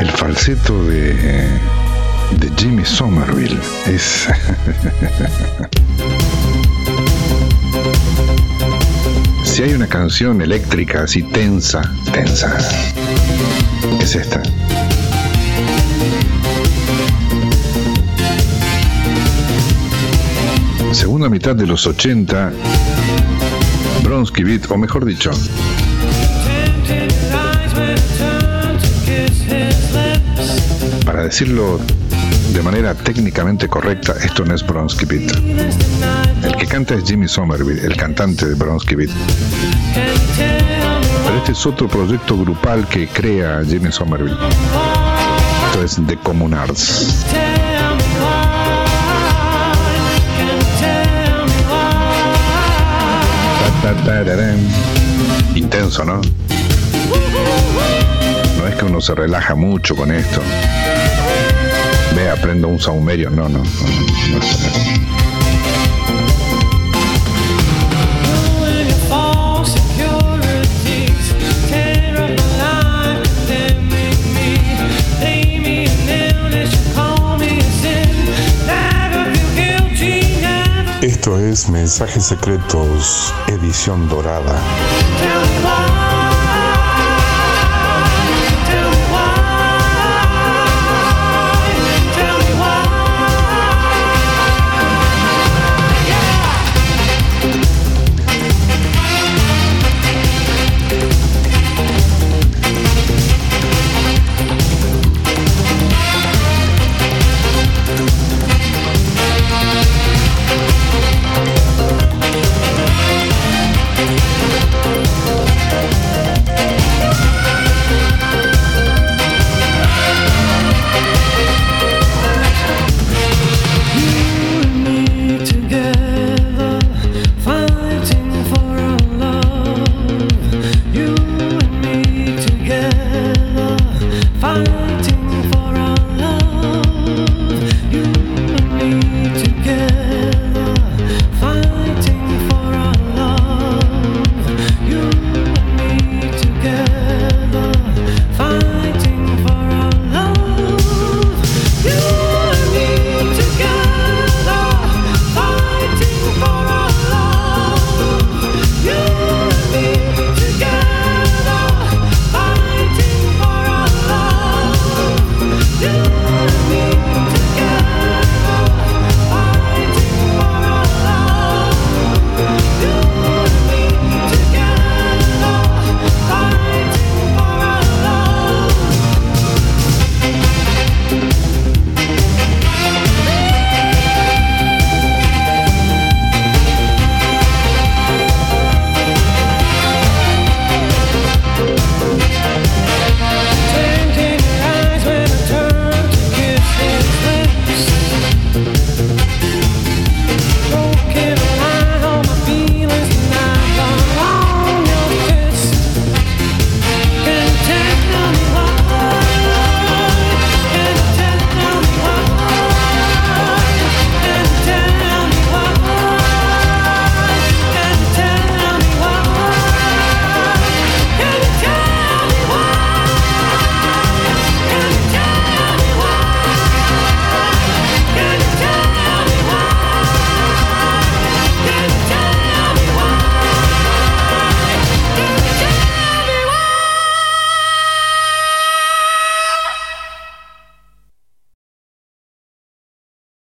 El falseto de, de Jimmy Somerville es... si hay una canción eléctrica así tensa, tensa, es esta. Segunda mitad de los 80, Bronsky Beat, o mejor dicho, para decirlo de manera técnicamente correcta, esto no es Bronsky Beat. El que canta es Jimmy Somerville, el cantante de Bronsky Beat. Pero este es otro proyecto grupal que crea Jimmy Somerville. Esto es The Communards. Intenso, ¿no? No es que uno se relaja mucho con esto. Un saumerio. No, no, no, Esto es Mensajes Secretos, edición dorada.